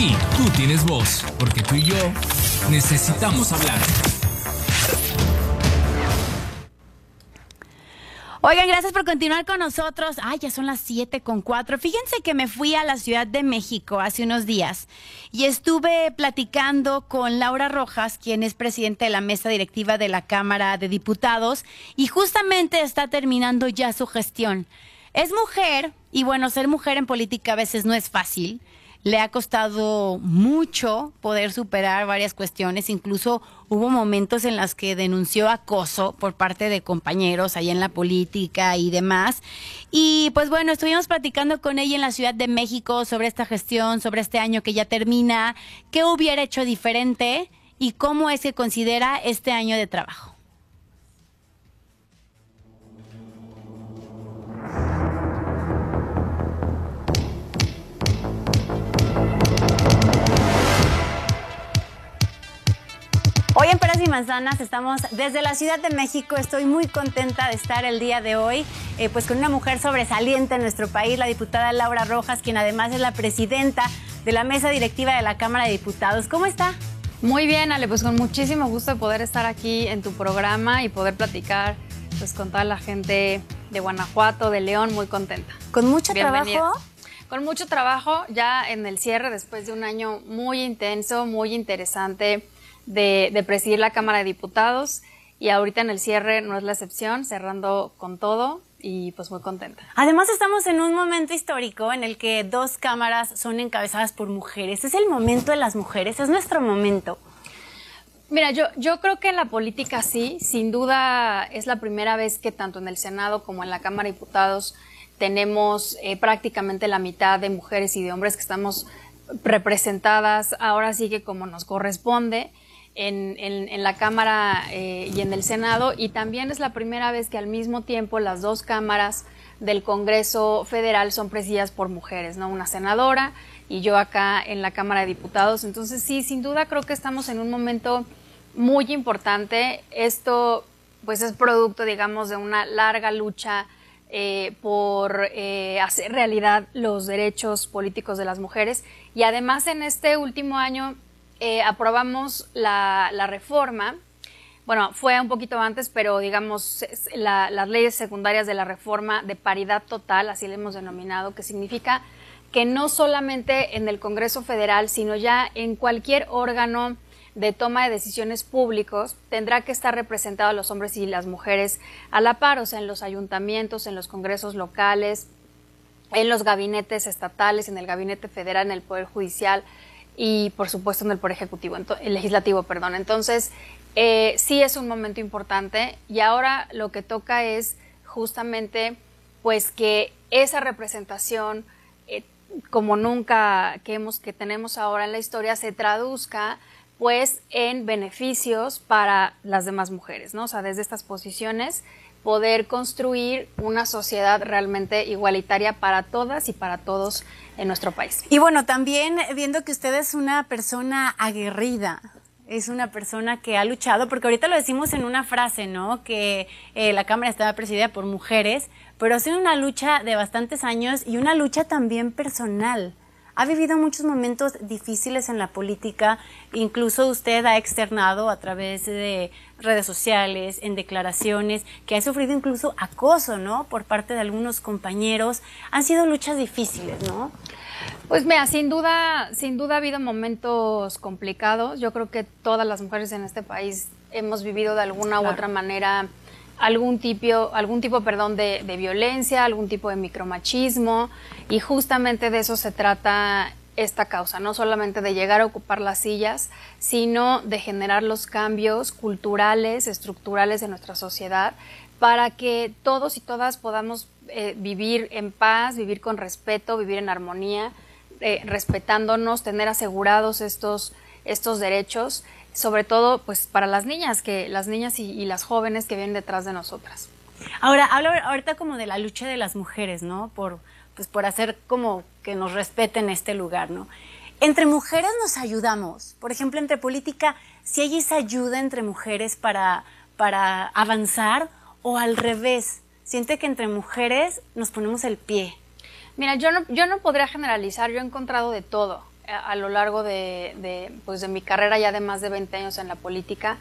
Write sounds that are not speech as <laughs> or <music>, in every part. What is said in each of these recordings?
Sí, tú tienes voz, porque tú y yo necesitamos hablar. Oigan, gracias por continuar con nosotros. Ay, ya son las 7 con 4. Fíjense que me fui a la Ciudad de México hace unos días y estuve platicando con Laura Rojas, quien es presidente de la mesa directiva de la Cámara de Diputados y justamente está terminando ya su gestión. Es mujer y bueno, ser mujer en política a veces no es fácil le ha costado mucho poder superar varias cuestiones, incluso hubo momentos en los que denunció acoso por parte de compañeros ahí en la política y demás. Y pues bueno, estuvimos platicando con ella en la Ciudad de México sobre esta gestión, sobre este año que ya termina, qué hubiera hecho diferente y cómo es que considera este año de trabajo. Hoy en Peras y Manzanas estamos desde la Ciudad de México. Estoy muy contenta de estar el día de hoy, eh, pues con una mujer sobresaliente en nuestro país, la diputada Laura Rojas, quien además es la presidenta de la mesa directiva de la Cámara de Diputados. ¿Cómo está? Muy bien, Ale, pues con muchísimo gusto de poder estar aquí en tu programa y poder platicar pues con toda la gente de Guanajuato, de León, muy contenta. ¿Con mucho trabajo? Con mucho trabajo, ya en el cierre, después de un año muy intenso, muy interesante de, presidir la Cámara de Diputados y ahorita en el cierre no es la excepción, cerrando con todo y pues muy contenta. Además estamos en un momento histórico en el que dos cámaras son encabezadas por mujeres. Es el momento de las mujeres, es nuestro momento. Mira, yo, yo creo que en la política sí, sin duda es la primera vez que tanto en el Senado como en la Cámara de Diputados tenemos eh, prácticamente la mitad de mujeres y de hombres que estamos representadas ahora sí que como nos corresponde en, la Cámara eh, y en el Senado y también es la primera vez que al mismo tiempo las dos cámaras del Congreso Federal son presididas por mujeres, ¿no? Una senadora y yo acá en la Cámara de Diputados. Entonces sí, sin duda creo que estamos en un momento muy importante. Esto pues es producto, digamos, de una larga lucha eh, por eh, hacer realidad los derechos políticos de las mujeres y además en este último año eh, aprobamos la, reforma. Bueno, fue un poquito antes, pero digamos, las leyes secundarias de la reforma de paridad total, así le hemos denominado, que significa que no solamente en el Congreso Federal, sino ya en cualquier órgano de toma de decisiones públicos tendrá que estar representados los hombres y las mujeres a la par, o sea, en los ayuntamientos, en los congresos locales, en los gabinetes estatales, en el gabinete federal, en el Poder Judicial, y por supuesto en el Poder Ejecutivo, el Legislativo, perdón. Entonces, eh, sí es un momento importante y ahora lo que toca es justamente pues que esa representación eh, como nunca que hemos que tenemos ahora en la historia se traduzca pues en beneficios para las demás mujeres, ¿no? O sea, desde estas posiciones poder construir una sociedad realmente igualitaria para todas y para todos en nuestro país. Y bueno, también viendo que usted es una persona aguerrida, es una persona que ha luchado, porque ahorita lo decimos en una frase, ¿no? Que eh, la Cámara estaba presidida por mujeres, pero ha sido una lucha de bastantes años y una lucha también personal ha vivido muchos momentos difíciles en la política, incluso usted ha externado a través de redes sociales, en declaraciones, que ha sufrido incluso acoso, ¿no? Por parte de algunos compañeros. Han sido luchas difíciles, ¿no? Pues mira, sin duda, sin duda ha habido momentos complicados. Yo creo que todas las mujeres en este país hemos vivido de alguna u otra manera algún tipo, algún tipo perdón, de, violencia, algún tipo de micromachismo, y justamente de eso se trata esta causa, no solamente de llegar a ocupar las sillas, sino de generar los cambios culturales, estructurales de nuestra sociedad, para que todos y todas podamos eh, vivir en paz, vivir con respeto, vivir en armonía, eh, respetándonos, tener asegurados estos, estos derechos sobre todo pues para las niñas, que las niñas y, las jóvenes que vienen detrás de nosotras. Ahora, hablo ahorita como de la lucha de las mujeres, ¿no? Por, pues por hacer como que nos respeten este lugar, ¿no? Entre mujeres nos ayudamos. Por ejemplo, entre política, si hay esa ayuda entre mujeres para, para avanzar o al revés. Siente que entre mujeres nos ponemos el pie. Mira, yo no, yo no podría generalizar, yo he encontrado de todo a, lo largo de, pues de mi carrera ya de más de 20 años en la política.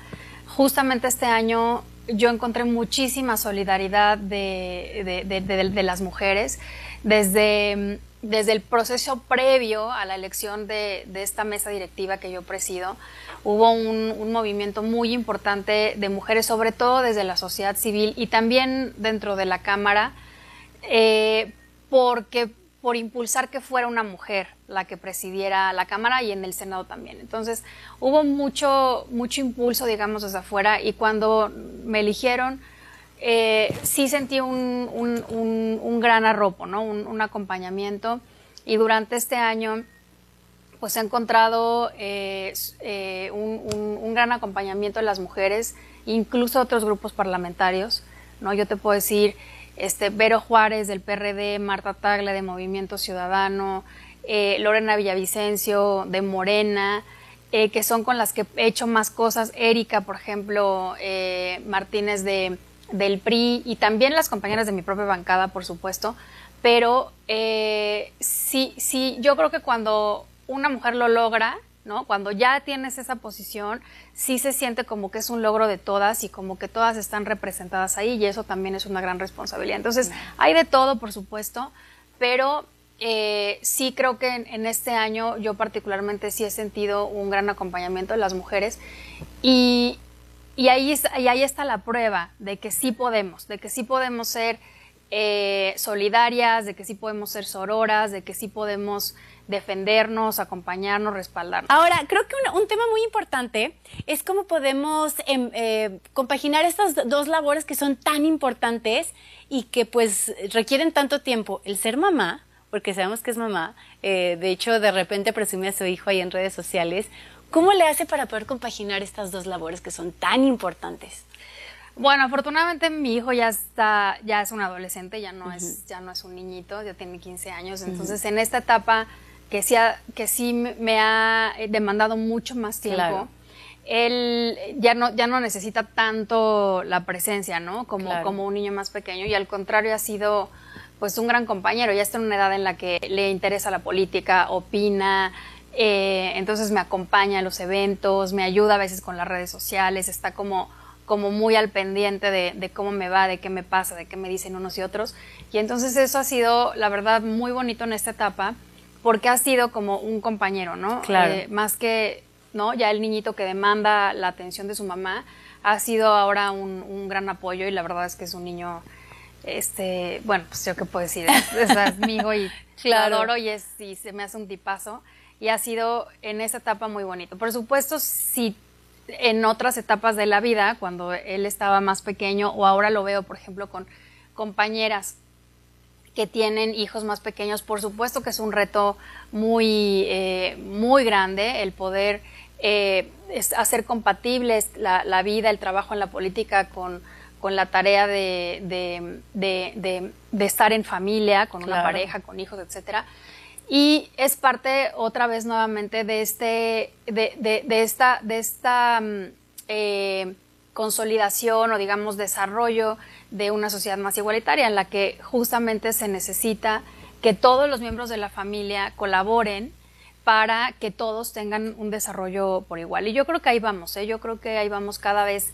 Justamente este año yo encontré muchísima solidaridad de, de las mujeres desde desde el proceso previo a la elección de, esta mesa directiva que yo presido, hubo un, movimiento muy importante de mujeres, sobre todo desde la sociedad civil y también dentro de la Cámara, eh, porque por impulsar que fuera una mujer la que presidiera la Cámara y en el Senado también. Entonces, hubo mucho, mucho impulso, digamos, desde afuera y cuando me eligieron, eh, sí sentí un, un, gran arropo, ¿no? Un, acompañamiento. Y durante este año, pues he encontrado eh, eh, un, gran acompañamiento de las mujeres, incluso otros grupos parlamentarios, ¿no? Yo te puedo decir, este, Vero Juárez del PRD, Marta Tagle de Movimiento Ciudadano, Lorena Villavicencio de Morena, que son con las que he hecho más cosas, Erika, por ejemplo, Martínez de del PRI y también las compañeras de mi propia bancada, por supuesto, pero eh, sí, sí, yo creo que cuando una mujer lo logra, ¿no? Cuando ya tienes esa posición, sí se siente como que es un logro de todas y como que todas están representadas ahí y eso también es una gran responsabilidad. Entonces, hay de todo, por supuesto, pero eh, sí creo que en, en, este año yo particularmente sí he sentido un gran acompañamiento de las mujeres y, y ahí, y ahí está la prueba de que sí podemos, de que sí podemos ser eh, solidarias, de que sí podemos ser sororas, de que sí podemos defendernos, acompañarnos, respaldarnos. Ahora, creo que un, tema muy importante es cómo podemos em, eh, compaginar estas dos labores que son tan importantes y que pues requieren tanto tiempo. El ser mamá, porque sabemos que es mamá, eh, de hecho de repente presume a su hijo ahí en redes sociales, ¿Cómo le hace para poder compaginar estas dos labores que son tan importantes? Bueno, afortunadamente mi hijo ya está, ya es un adolescente, ya no es, ya no es un niñito, ya tiene 15 años. Entonces, en esta etapa que sí, que sí me ha demandado mucho más tiempo, él ya no, ya no necesita tanto la presencia, ¿no? Como, como un niño más pequeño. Y al contrario, ha sido pues un gran compañero. Ya está en una edad en la que le interesa la política, opina, eh, entonces me acompaña a los eventos, me ayuda a veces con las redes sociales, está como, como muy al pendiente de, cómo me va, de qué me pasa, de qué me dicen unos y otros. Y entonces eso ha sido, la verdad, muy bonito en esta etapa, porque ha sido como un compañero, ¿no? Claro. Eh, más que, ¿no? Ya el niñito que demanda la atención de su mamá, ha sido ahora un, gran apoyo y la verdad es que es un niño, este, bueno, pues yo qué puedo decir, es, amigo y <laughs> lo adoro y, es, y se me hace un tipazo y ha sido en esa etapa muy bonito. Por supuesto, si en otras etapas de la vida, cuando él estaba más pequeño, o ahora lo veo, por ejemplo, con compañeras que tienen hijos más pequeños, por supuesto que es un reto muy, eh, muy grande el poder eh, hacer compatibles la, vida, el trabajo en la política con, con la tarea de, de, estar en familia, con una pareja, con hijos, etcétera. Y es parte otra vez nuevamente de, este, de, esta, de esta mm, eh, consolidación o digamos desarrollo de una sociedad más igualitaria en la que justamente se necesita que todos los miembros de la familia colaboren para que todos tengan un desarrollo por igual. Y yo creo que ahí vamos, ¿eh? yo creo que ahí vamos cada vez,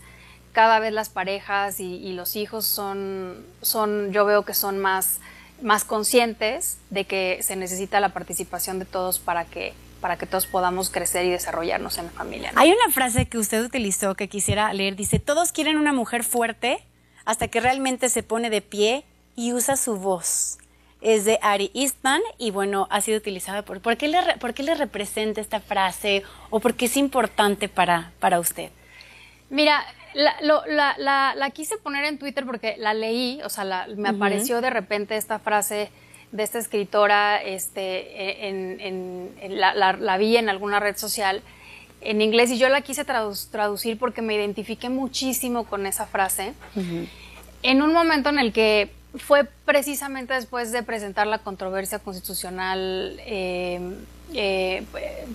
cada vez las parejas y, y los hijos son, son, yo veo que son más más conscientes de que se necesita la participación de todos para que para que todos podamos crecer y desarrollarnos en la familia. Hay una frase que usted utilizó que quisiera leer, dice, todos quieren una mujer fuerte hasta que realmente se pone de pie y usa su voz. Es de Ari Eastman y bueno, ha sido utilizada por... ¿Por qué le, por qué le representa esta frase o por qué es importante para, para usted? Mira, la, la, quise poner en Twitter porque la leí, o sea, me apareció de repente esta frase de esta escritora, este, en, la, vi en alguna red social en inglés y yo la quise traducir porque me identifiqué muchísimo con esa frase. En un momento en el que fue precisamente después de presentar la controversia constitucional eh, eh,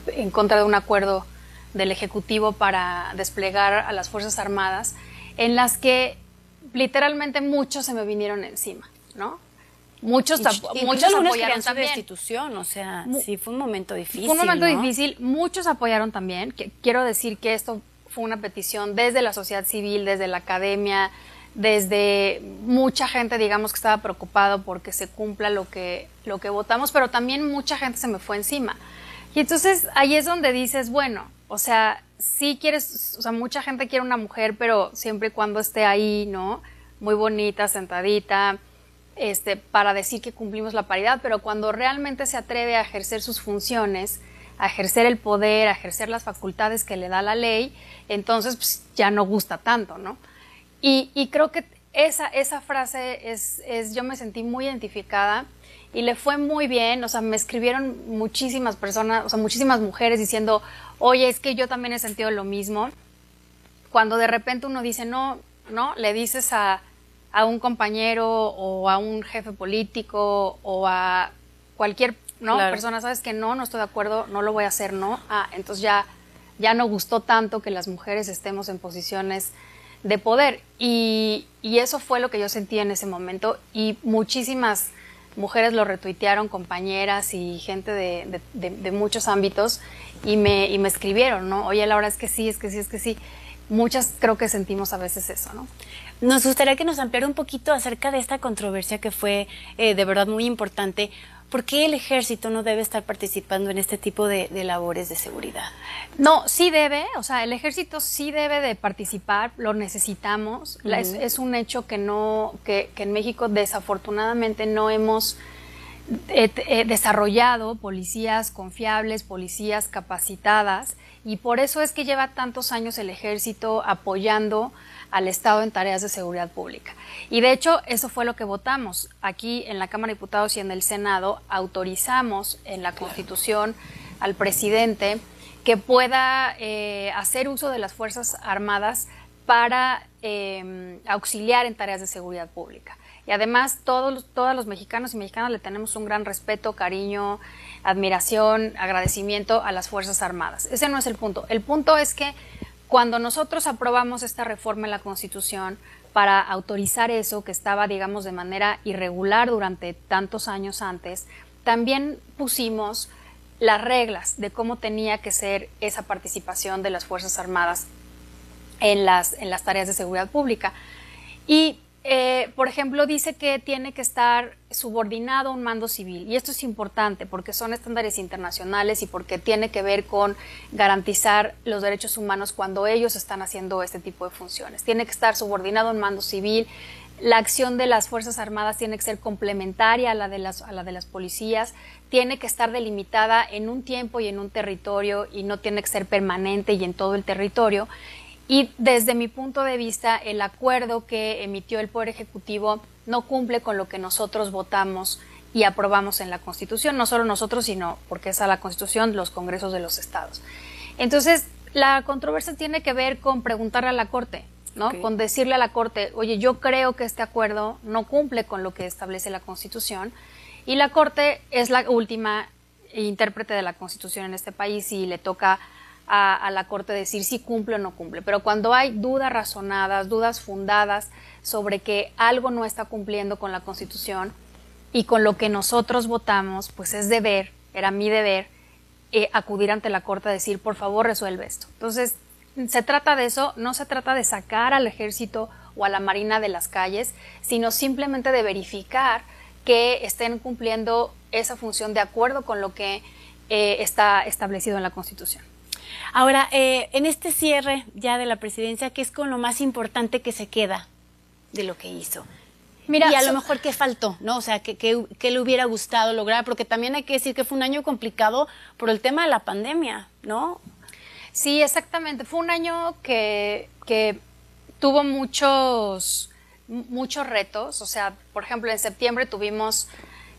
en contra de un acuerdo del Ejecutivo para desplegar a las Fuerzas Armadas, en las que literalmente muchos se me vinieron encima, ¿no? Muchos, muchos apoyaron también. destitución, o sea, sí fue un momento difícil. Fue un momento difícil, muchos apoyaron también. Que, quiero decir que esto fue una petición desde la sociedad civil, desde la academia, desde mucha gente, digamos, que estaba preocupado porque se cumpla lo que, lo que votamos, pero también mucha gente se me fue encima. Y entonces ahí es donde dices, bueno, o sea, sí quieres, o sea, mucha gente quiere una mujer, pero siempre y cuando esté ahí, ¿no? Muy bonita, sentadita, este, para decir que cumplimos la paridad, pero cuando realmente se atreve a ejercer sus funciones, a ejercer el poder, a ejercer las facultades que le da la ley, entonces pues, ya no gusta tanto, ¿no? Y, creo que esa, esa frase es, es, yo me sentí muy identificada y le fue muy bien, o sea, me escribieron muchísimas personas, o sea, muchísimas mujeres diciendo, oye, es que yo también he sentido lo mismo. Cuando de repente uno dice, no, no, le dices a, a un compañero o a un jefe político o a cualquier ¿no? persona, sabes que no, no estoy de acuerdo, no lo voy a hacer, no. Ah, entonces ya, ya no gustó tanto que las mujeres estemos en posiciones de poder. Y, y, eso fue lo que yo sentí en ese momento. Y muchísimas mujeres lo retuitearon, compañeras y gente de, de, muchos ámbitos, y me, y me escribieron, ¿no? Oye, la verdad es que sí, es que sí, es que sí. Muchas creo que sentimos a veces eso, ¿no? Nos gustaría que nos ampliara un poquito acerca de esta controversia que fue eh, de verdad muy importante ¿Por qué el ejército no debe estar participando en este tipo de, labores de seguridad? No, sí debe, o sea, el ejército sí debe de participar, lo necesitamos. es, un hecho que no, que, en México desafortunadamente no hemos eh, eh, desarrollado policías confiables, policías capacitadas, y por eso es que lleva tantos años el ejército apoyando al Estado en tareas de seguridad pública. Y de hecho, eso fue lo que votamos. Aquí en la Cámara de Diputados y en el Senado autorizamos en la Constitución al presidente que pueda eh, hacer uso de las Fuerzas Armadas para eh, auxiliar en tareas de seguridad pública. Y además, todos, todos los mexicanos y mexicanas le tenemos un gran respeto, cariño, admiración, agradecimiento a las Fuerzas Armadas. Ese no es el punto. El punto es que cuando nosotros aprobamos esta reforma en la Constitución para autorizar eso que estaba, digamos, de manera irregular durante tantos años antes, también pusimos las reglas de cómo tenía que ser esa participación de las Fuerzas Armadas en las, en las tareas de seguridad pública. Y eh, por ejemplo, dice que tiene que estar subordinado a un mando civil. Y esto es importante porque son estándares internacionales y porque tiene que ver con garantizar los derechos humanos cuando ellos están haciendo este tipo de funciones. Tiene que estar subordinado a un mando civil. La acción de las Fuerzas Armadas tiene que ser complementaria a la, de las, a la de las policías, tiene que estar delimitada en un tiempo y en un territorio y no tiene que ser permanente y en todo el territorio. Y desde mi punto de vista, el acuerdo que emitió el Poder Ejecutivo no cumple con lo que nosotros votamos y aprobamos en la Constitución, no solo nosotros, sino porque es a la Constitución los congresos de los estados. Entonces, la controversia tiene que ver con preguntarle a la Corte, ¿no? Con decirle a la Corte, oye, yo creo que este acuerdo no cumple con lo que establece la Constitución, y la Corte es la última intérprete de la Constitución en este país y le toca a, la Corte decir si cumple o no cumple. Pero cuando hay dudas razonadas, dudas fundadas sobre que algo no está cumpliendo con la Constitución y con lo que nosotros votamos, pues es deber, era mi deber, eh, acudir ante la Corte a decir, por favor, resuelve esto. Entonces, se trata de eso, no se trata de sacar al ejército o a la marina de las calles, sino simplemente de verificar que estén cumpliendo esa función de acuerdo con lo que eh, está establecido en la Constitución. Ahora, eh, en este cierre ya de la presidencia, ¿qué es con lo más importante que se queda de lo que hizo? Mira, y a lo mejor qué faltó, ¿no? O sea, ¿qué, le hubiera gustado lograr? Porque también hay que decir que fue un año complicado por el tema de la pandemia, ¿no? Sí, exactamente. Fue un año que, que tuvo muchos, muchos retos. O sea, por ejemplo, en septiembre tuvimos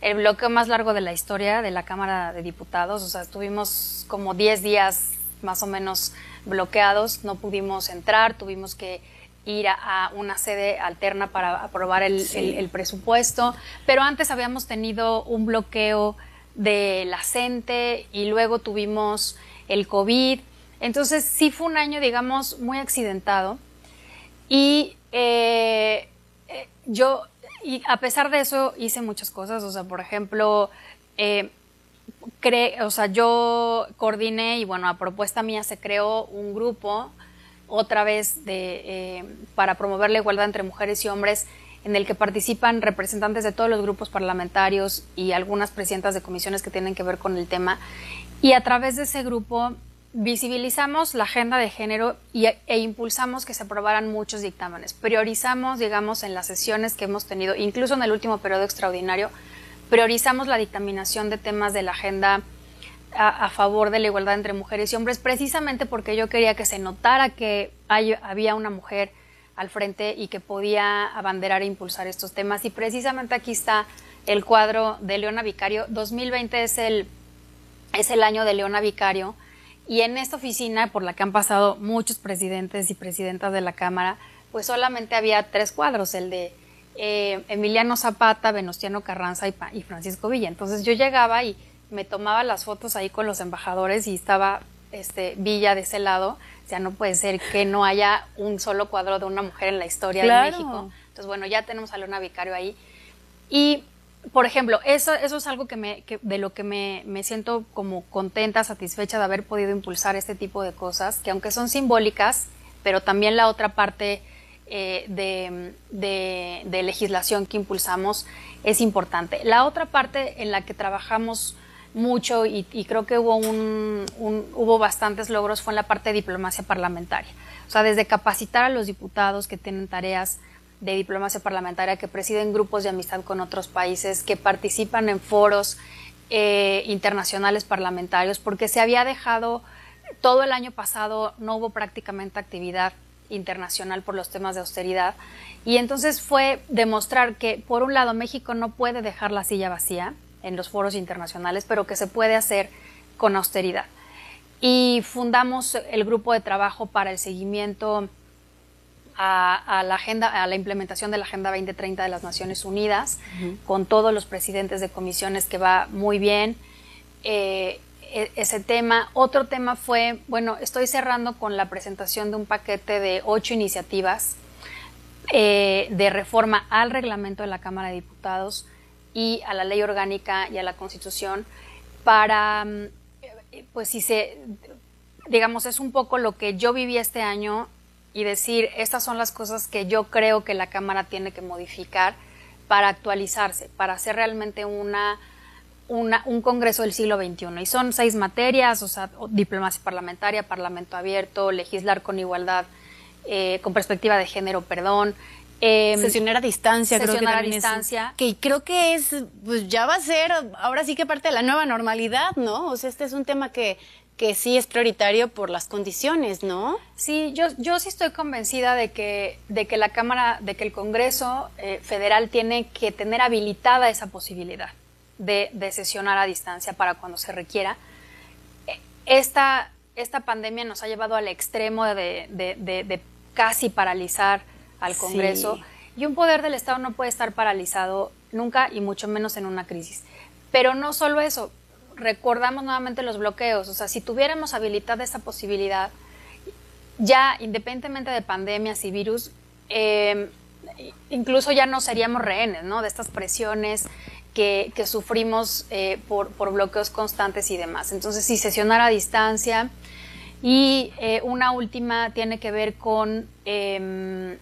el bloqueo más largo de la historia de la Cámara de Diputados. O sea, tuvimos como 10 días más o menos bloqueados, no pudimos entrar, tuvimos que ir a, una sede alterna para aprobar el, presupuesto, pero antes habíamos tenido un bloqueo de la CENTE y luego tuvimos el COVID, entonces sí fue un año, digamos, muy accidentado y eh, eh, yo y a pesar de eso hice muchas cosas, o sea, por ejemplo, eh, o sea, yo coordiné y bueno, a propuesta mía se creó un grupo otra vez de, eh, para promover la igualdad entre mujeres y hombres en el que participan representantes de todos los grupos parlamentarios y algunas presidentas de comisiones que tienen que ver con el tema. Y a través de ese grupo visibilizamos la agenda de género y, e impulsamos que se aprobaran muchos dictámenes. Priorizamos, digamos, en las sesiones que hemos tenido, incluso en el último periodo extraordinario, priorizamos la dictaminación de temas de la agenda a, favor de la igualdad entre mujeres y hombres, precisamente porque yo quería que se notara que había una mujer al frente y que podía abanderar e impulsar estos temas. Y precisamente aquí está el cuadro de Leona Vicario. 2020 es el, es el año de Leona Vicario. Y en esta oficina, por la que han pasado muchos presidentes y presidentas de la Cámara, pues solamente había tres cuadros, el de eh, Emiliano Zapata, Venustiano Carranza y, y Francisco Villa. Entonces yo llegaba y me tomaba las fotos ahí con los embajadores y estaba este, Villa de ese lado. O sea, no puede ser que no haya un solo cuadro de una mujer en la historia de México. Entonces, bueno, ya tenemos a Leona Vicario ahí. Y, por ejemplo, eso, eso es algo que me, de lo que me, me, siento como contenta, satisfecha de haber podido impulsar este tipo de cosas, que aunque son simbólicas, pero también la otra parte eh, de, legislación que impulsamos es importante. La otra parte en la que trabajamos mucho y, creo que hubo, hubo bastantes logros fue en la parte de diplomacia parlamentaria. O sea, desde capacitar a los diputados que tienen tareas de diplomacia parlamentaria, que presiden grupos de amistad con otros países, que participan en foros eh, internacionales parlamentarios, porque se había dejado, todo el año pasado no hubo prácticamente actividad internacional por los temas de austeridad. Y entonces fue demostrar que, por un lado, México no puede dejar la silla vacía, en los foros internacionales, pero que se puede hacer con austeridad. Y fundamos el grupo de trabajo para el seguimiento a, la agenda, a la implementación de la Agenda 2030 de las Naciones Unidas, con todos los presidentes de comisiones, que va muy bien. Eh, ese tema. Otro tema fue, bueno, estoy cerrando con la presentación de un paquete de ocho iniciativas eh, de reforma al reglamento de la Cámara de Diputados y a la ley orgánica y a la constitución para, mm, pues si se, digamos, es un poco lo que yo viví este año y decir, estas son las cosas que yo creo que la Cámara tiene que modificar para actualizarse, para hacer realmente una, una, un Congreso del siglo XXI. Y son seis materias, o sea, diplomacia parlamentaria, parlamento abierto, legislar con igualdad, eh, con perspectiva de género, perdón, eh, sesionar a distancia, creo que a distancia. que creo que es, pues ya va a ser, ahora sí que parte de la nueva normalidad, ¿no? O sea, este es un tema que, que sí es prioritario por las condiciones, ¿no? Sí, yo, yo sí estoy convencida de que, de que la Cámara, de que el Congreso eh, Federal tiene que tener habilitada esa posibilidad de, de sesionar a distancia para cuando se requiera. Eh, esta, esta pandemia nos ha llevado al extremo de, de, de casi paralizar al Congreso. Y un poder del Estado no puede estar paralizado nunca y mucho menos en una crisis. Pero no solo eso, recordamos nuevamente los bloqueos. O sea, si tuviéramos habilitada esa posibilidad, ya independientemente de pandemias y virus, em, incluso ya no seríamos rehenes ¿no? de estas presiones que, sufrimos eh, por, bloqueos constantes y demás. Entonces, si sesionar a distancia. Y eh, una última tiene que ver con em,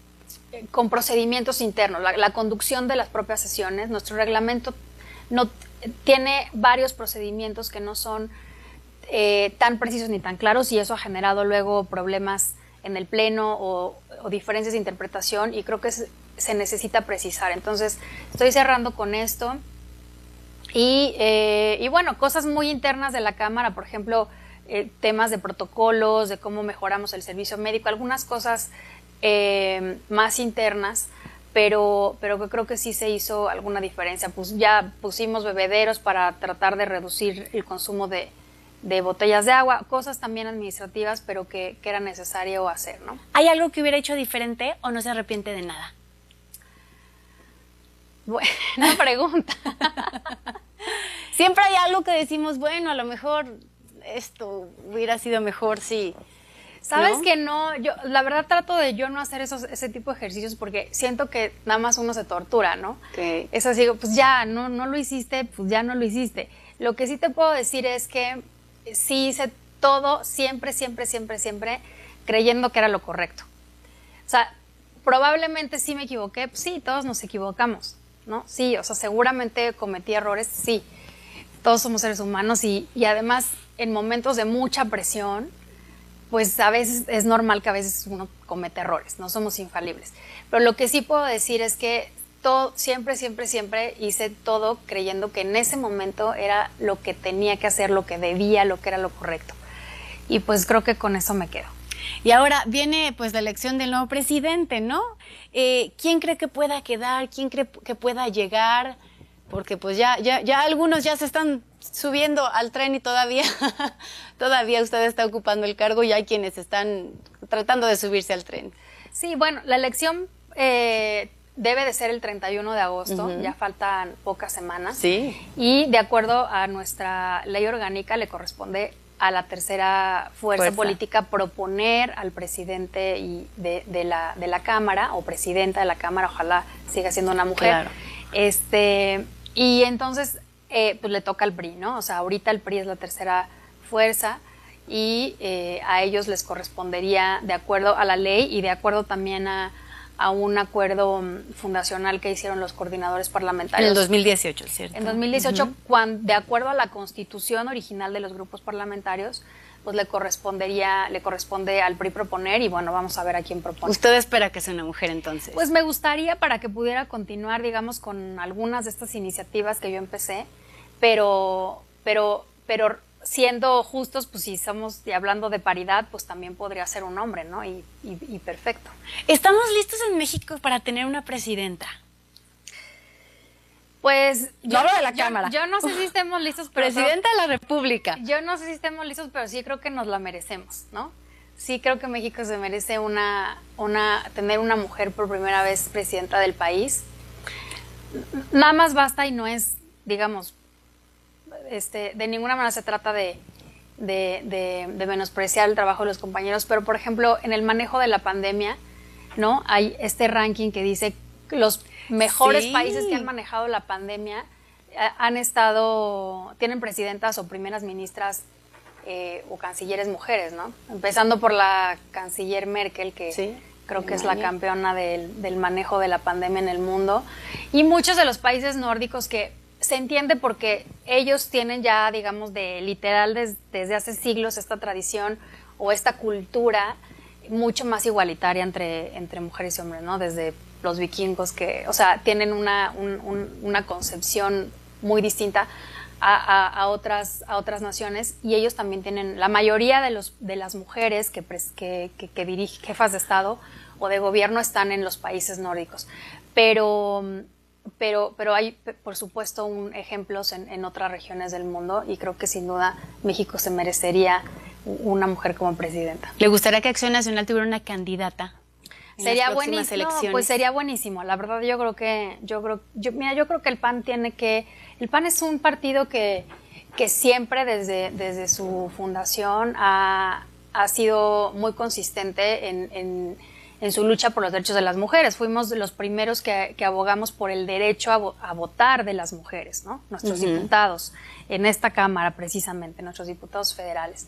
con procedimientos internos, la, conducción de las propias sesiones. Nuestro reglamento no tiene varios procedimientos que no son eh, tan precisos ni tan claros y eso ha generado luego problemas en el pleno o, diferencias de interpretación y creo que se necesita precisar. Entonces, estoy cerrando con esto. Y, eh, y bueno, cosas muy internas de la Cámara, por ejemplo, eh, temas de protocolos, de cómo mejoramos el servicio médico, algunas cosas eh, más internas, pero, pero que creo que sí se hizo alguna diferencia. Pues ya pusimos bebederos para tratar de reducir el consumo de, botellas de agua, cosas también administrativas, pero que, que, era necesario hacer, ¿no? ¿Hay algo que hubiera hecho diferente o no se arrepiente de nada? Buena <laughs> pregunta. Siempre hay algo que decimos, bueno, a lo mejor esto hubiera sido mejor si Sabes que no, yo la verdad trato de yo no hacer esos, ese tipo de ejercicios porque siento que nada más uno se tortura, ¿no? Es así, pues ya, no, no lo hiciste, pues ya no lo hiciste. Lo que sí te puedo decir es que sí hice todo siempre, siempre, siempre, siempre creyendo que era lo correcto. O sea, probablemente sí me equivoqué, pues sí, todos nos equivocamos, ¿no? Sí, o sea, seguramente cometí errores, sí. Todos somos seres humanos y, y además en momentos de mucha presión, pues a veces es normal que a veces uno comete errores, no somos infalibles. Pero lo que sí puedo decir es que todo, siempre, siempre, siempre hice todo creyendo que en ese momento era lo que tenía que hacer, lo que debía, lo que era lo correcto. Y pues creo que con eso me quedo. Y ahora viene pues la elección del nuevo presidente, ¿no? Eh, ¿Quién cree que pueda quedar? ¿Quién cree que pueda llegar? Porque pues ya, ya, ya algunos ya se están subiendo al tren y todavía, <laughs> todavía usted está ocupando el cargo y hay quienes están tratando de subirse al tren. Sí, bueno, la elección eh, debe de ser el 31 de agosto, ya faltan pocas semanas. Sí. Y de acuerdo a nuestra ley orgánica le corresponde a la tercera fuerza, política proponer al presidente y de, la, de la Cámara o presidenta de la Cámara, ojalá siga siendo una mujer. Claro. Este, y entonces eh, pues le toca al PRI, ¿no? O sea, ahorita el PRI es la tercera fuerza y eh, a ellos les correspondería, de acuerdo a la ley y de acuerdo también a, un acuerdo mm, fundacional que hicieron los coordinadores parlamentarios. En el 2018, ¿cierto? En 2018, cuando, de acuerdo a la constitución original de los grupos parlamentarios, pues le correspondería, le corresponde al PRI proponer y bueno, vamos a ver a quién propone. ¿Usted espera que sea una mujer entonces? Pues me gustaría para que pudiera continuar, digamos, con algunas de estas iniciativas que yo empecé, pero, pero, pero siendo justos, pues si estamos hablando de paridad, pues también podría ser un hombre, ¿no? Y, y perfecto. ¿Estamos listos en México para tener una presidenta? Pues yo hablo de la Cámara. Yo no sé si estemos listos, pero presidenta de la República. Yo no sé si estemos listos, pero sí creo que nos la merecemos, ¿no? Sí creo que México se merece una una tener una mujer por primera vez presidenta del país. Nada más basta y no es, digamos, este, de ninguna manera se trata de, de, de menospreciar el trabajo de los compañeros, pero por ejemplo, en el manejo de la pandemia, ¿no? Hay este ranking que dice los mejores países que han manejado la pandemia eh, han estado, tienen presidentas o primeras ministras eh, o cancilleres mujeres, ¿no? Empezando por la canciller Merkel, que creo que es la campeona del, del, manejo de la pandemia en el mundo, y muchos de los países nórdicos que se entiende porque ellos tienen ya, digamos, de literal desde hace siglos esta tradición o esta cultura mucho más igualitaria entre, entre mujeres y hombres, ¿no? Desde los vikingos que, o sea, tienen una, una concepción muy distinta a, a, otras, a otras naciones y ellos también tienen, la mayoría de, los, de las mujeres que, que, que, dirigen, jefas de Estado o de gobierno están en los países nórdicos. Pero, pero, pero hay, por supuesto, un, ejemplos en, en, otras regiones del mundo y creo que sin duda México se merecería una mujer como presidenta. ¿Le gustaría que Acción Nacional tuviera una candidata sería buenísimo. pues sería buenísimo. La verdad, yo creo que, yo creo, yo, mira, yo creo que el PAN tiene que, el PAN es un partido que, que siempre desde, desde su fundación ha, ha sido muy consistente en, en, en, su lucha por los derechos de las mujeres. Fuimos los primeros que, que abogamos por el derecho a, a, votar de las mujeres, ¿no? Nuestros diputados en esta Cámara, precisamente, nuestros diputados federales.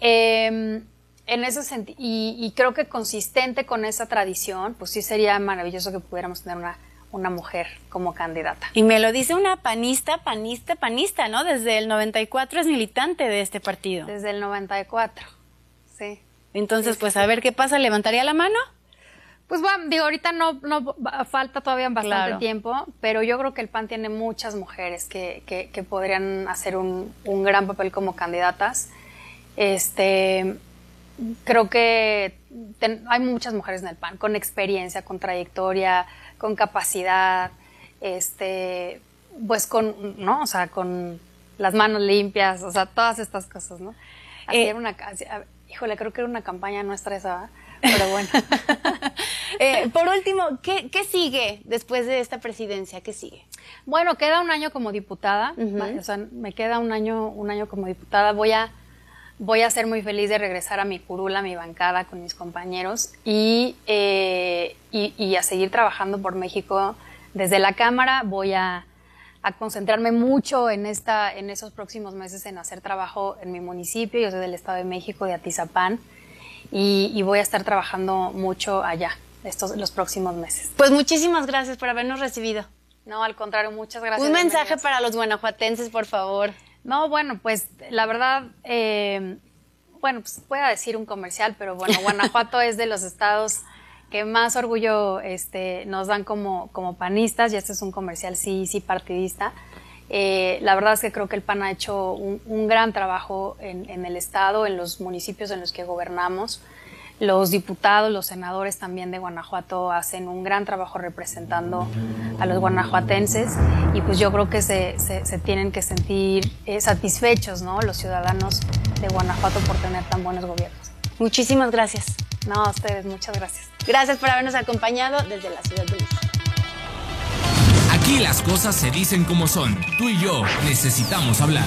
Eh, en ese sentido, y, creo que consistente con esa tradición, pues sí sería maravilloso que pudiéramos tener una, una mujer como candidata. Y me lo dice una panista, panista, panista, ¿no? Desde el 94 es militante de este partido. Desde el 94, sí. Entonces, pues a ver qué pasa, ¿levantaría la mano? Pues bueno, digo, ahorita no, no falta todavía bastante tiempo, pero yo creo que el PAN tiene muchas mujeres que, que, podrían hacer un, un gran papel como candidatas. Este, creo que hay muchas mujeres en el PAN con experiencia, con trayectoria, con capacidad, este, pues con, ¿no? O sea, con las manos limpias, o sea, todas estas cosas, ¿no? Eh, una, híjole, creo que era una campaña nuestra esa, pero bueno. <laughs> Eh, por último, ¿qué, sigue después de esta presidencia? ¿Qué sigue? Bueno, queda un año como diputada, o sea, me queda un año, un año como diputada. Voy a voy a ser muy feliz de regresar a mi curula, a mi bancada con mis compañeros y, eh, y, y, a seguir trabajando por México desde la Cámara. Voy a, a, concentrarme mucho en, esta, en esos próximos meses en hacer trabajo en mi municipio, yo soy del Estado de México, de Atizapán, y, y voy a estar trabajando mucho allá estos los próximos meses. Pues muchísimas gracias por habernos recibido. No, al contrario, muchas gracias. Un mensaje para los guanajuatenses, por favor. No, bueno, pues la verdad, eh, bueno, pues voy a decir un comercial, pero bueno, Guanajuato <laughs> es de los estados que más orgullo este, nos dan como, como panistas, y este es un comercial sí, sí partidista. Eh, la verdad es que creo que el PAN ha hecho un, un gran trabajo en, en, el Estado, en los municipios en los que gobernamos. Los diputados, los senadores también de Guanajuato hacen un gran trabajo representando a los guanajuatenses y pues yo creo que se, se, se tienen que sentir eh, satisfechos, ¿no? Los ciudadanos de Guanajuato por tener tan buenos gobiernos. Muchísimas gracias. No, a ustedes, muchas gracias. Gracias por habernos acompañado desde la Ciudad de México. Aquí las cosas se dicen como son. Tú y yo necesitamos hablar.